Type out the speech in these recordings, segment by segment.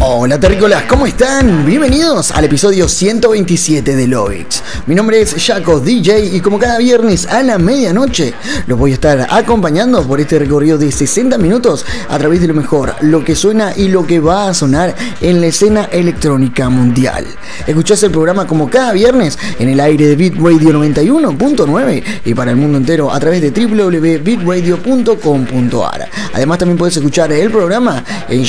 Hola terrícolas, ¿cómo están? Bienvenidos al episodio 127 de Lovix. Mi nombre es Jaco DJ y como cada viernes a la medianoche los voy a estar acompañando por este recorrido de 60 minutos a través de lo mejor, lo que suena y lo que va a sonar en la escena electrónica mundial. Escuchás el programa como cada viernes en el aire de Beat Radio 91.9 y para el mundo entero a través de www.bitradio.com.ar. Además también puedes escuchar el programa en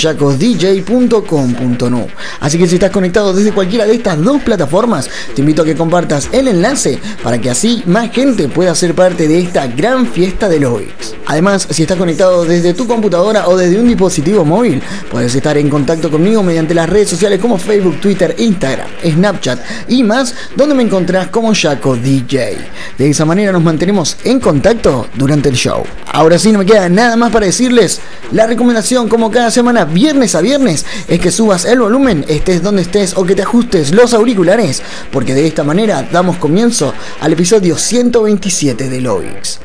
jacosdj.com.no. Así que si estás conectado desde cualquiera de estas dos plataformas, te invito a que compartas el enlace para que así más gente pueda ser parte de esta gran fiesta de Lovix. Además, si estás conectado desde tu computadora o desde un dispositivo móvil, puedes estar en contacto conmigo mediante las redes sociales como Facebook, Twitter, Instagram, Snapchat y más, donde me encontrás como Jaco DJ. De esa manera nos mantenemos en contacto durante el show. Ahora sí, no me queda nada más para decirles. La recomendación, como cada semana, viernes a viernes, es que subas el volumen, estés donde estés o que te ajustes los auriculares, porque de esta manera damos comienzo al episodio 127 de Lovix.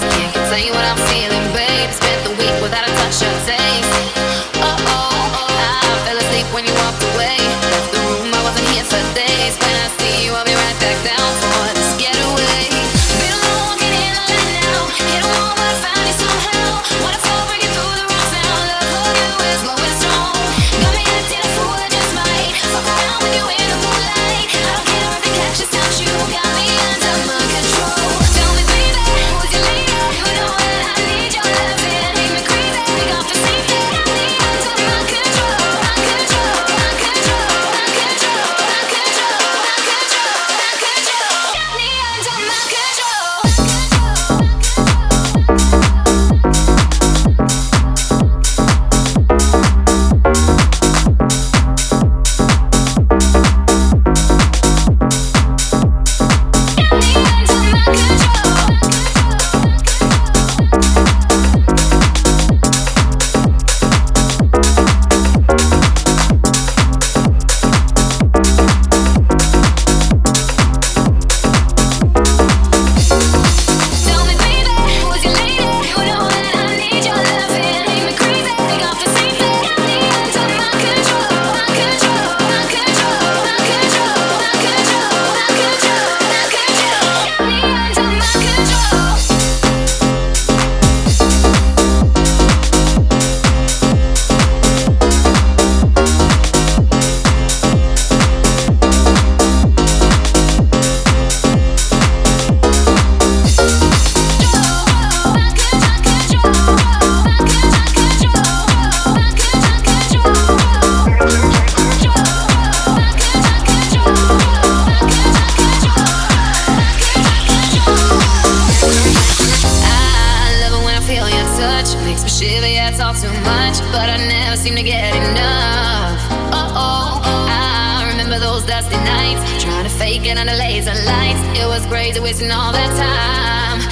Can't tell you what I'm feeling. but I never seem to get enough. Oh, oh, oh, I remember those dusty nights, trying to fake it under laser lights. It was crazy wasting all that time.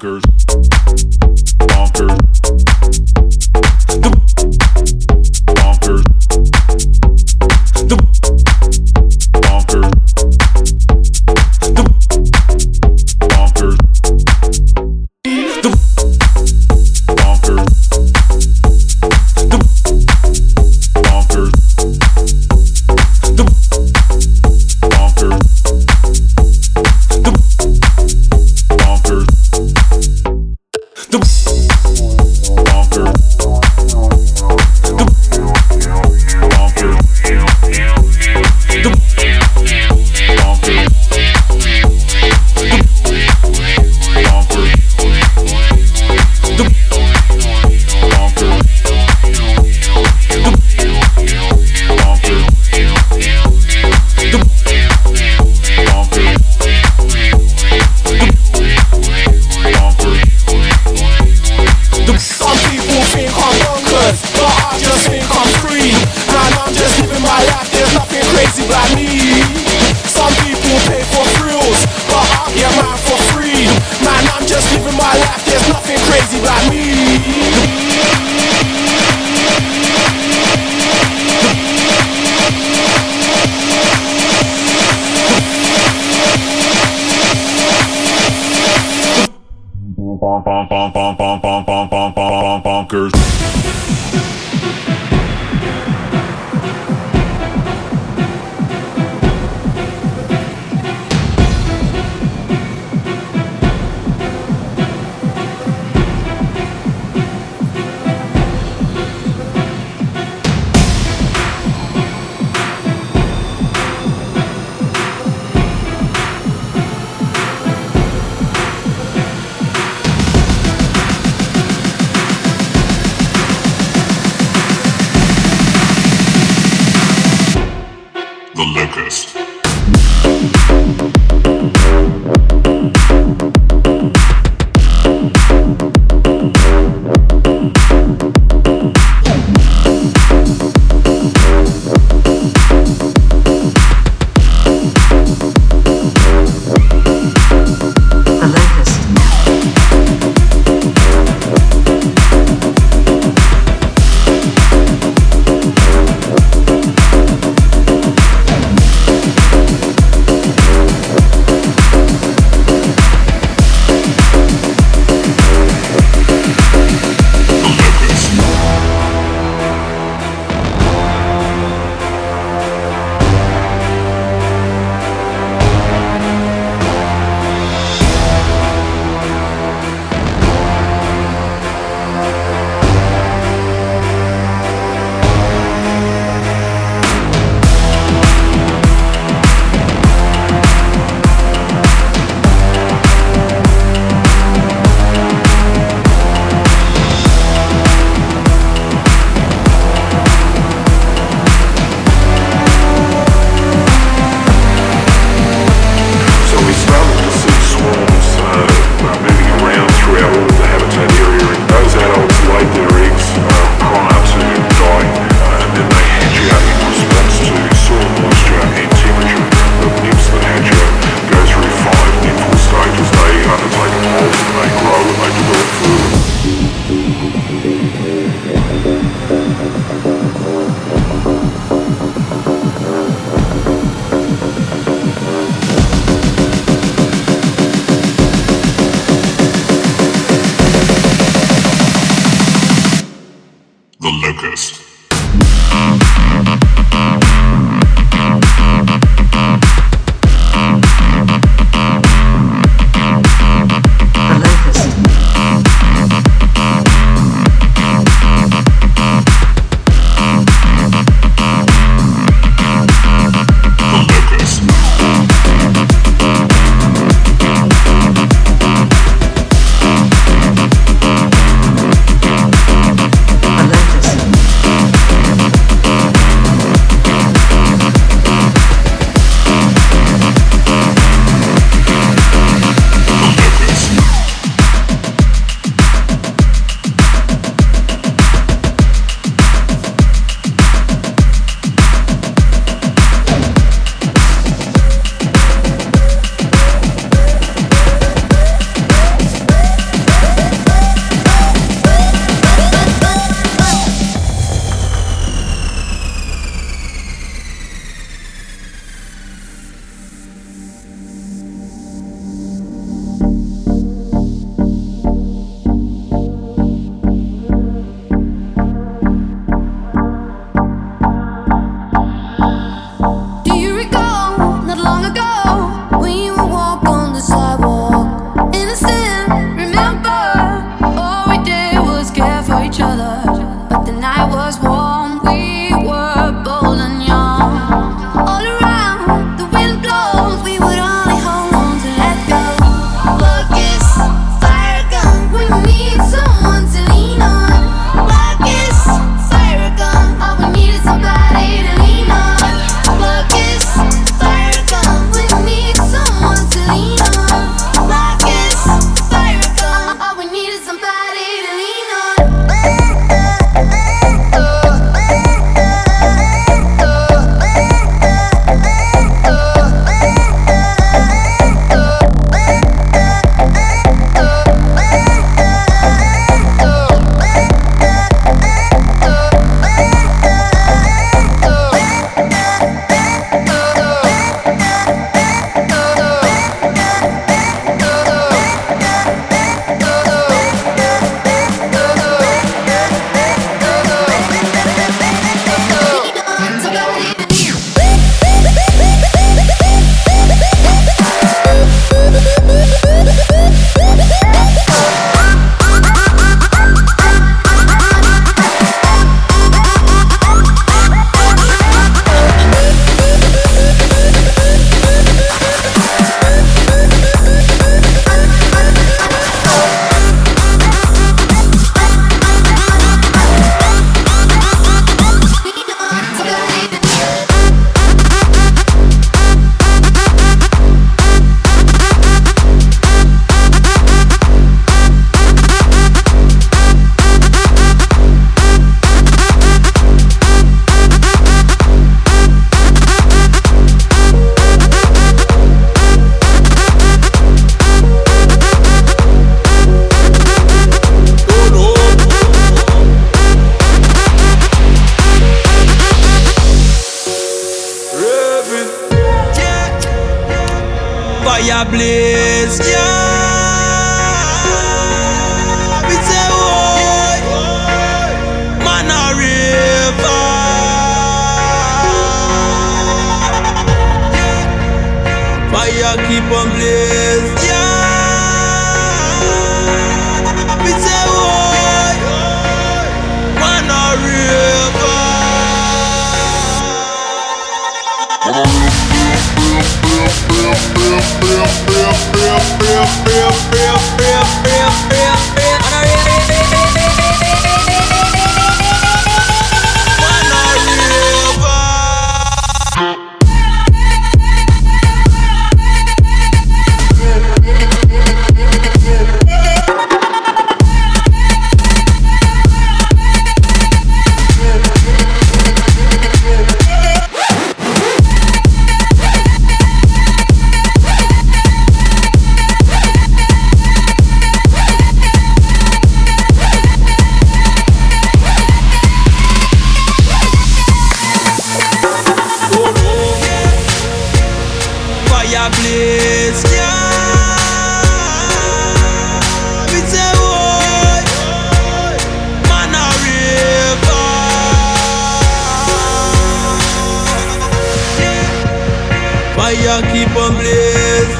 bonkers, aqui qui peut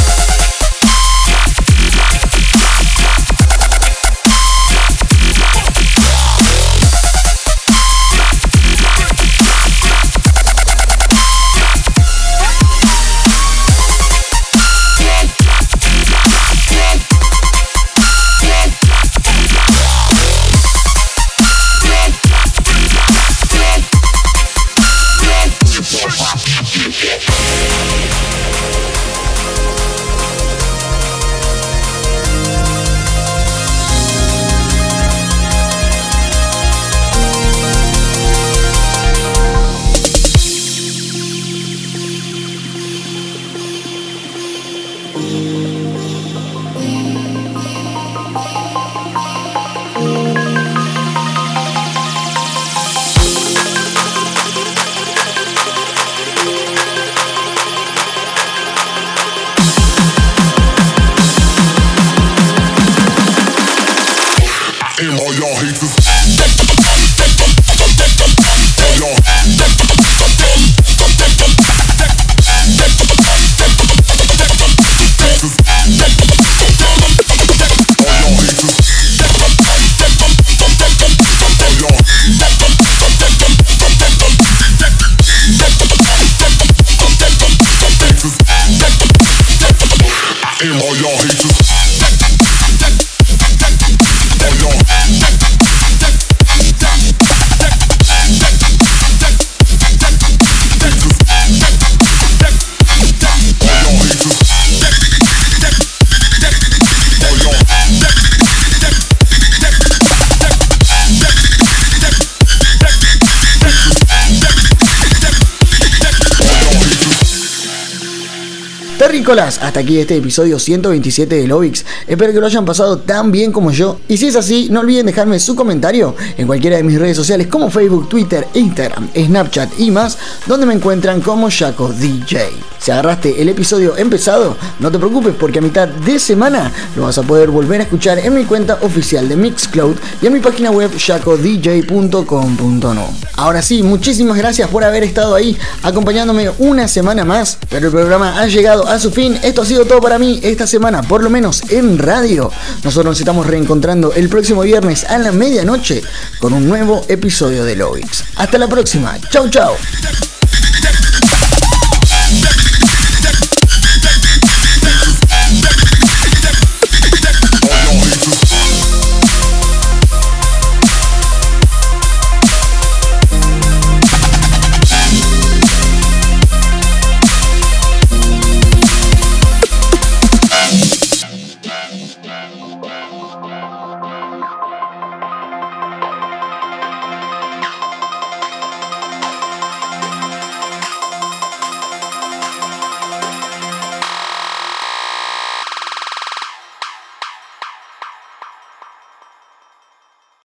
Terrícolas, hasta aquí este episodio 127 de Lovix. Espero que lo hayan pasado tan bien como yo. Y si es así, no olviden dejarme su comentario en cualquiera de mis redes sociales como Facebook, Twitter, Instagram, Snapchat y más, donde me encuentran como Shaco DJ. Si agarraste el episodio empezado, no te preocupes porque a mitad de semana lo vas a poder volver a escuchar en mi cuenta oficial de Mixcloud y en mi página web shacodj.com.no. Ahora sí, muchísimas gracias por haber estado ahí acompañándome una semana más, pero el programa ha llegado a su Esto ha sido todo para mí esta semana, por lo menos en radio. Nosotros nos estamos reencontrando el próximo viernes a la medianoche con un nuevo episodio de Lovix. Hasta la próxima. Chau, chau.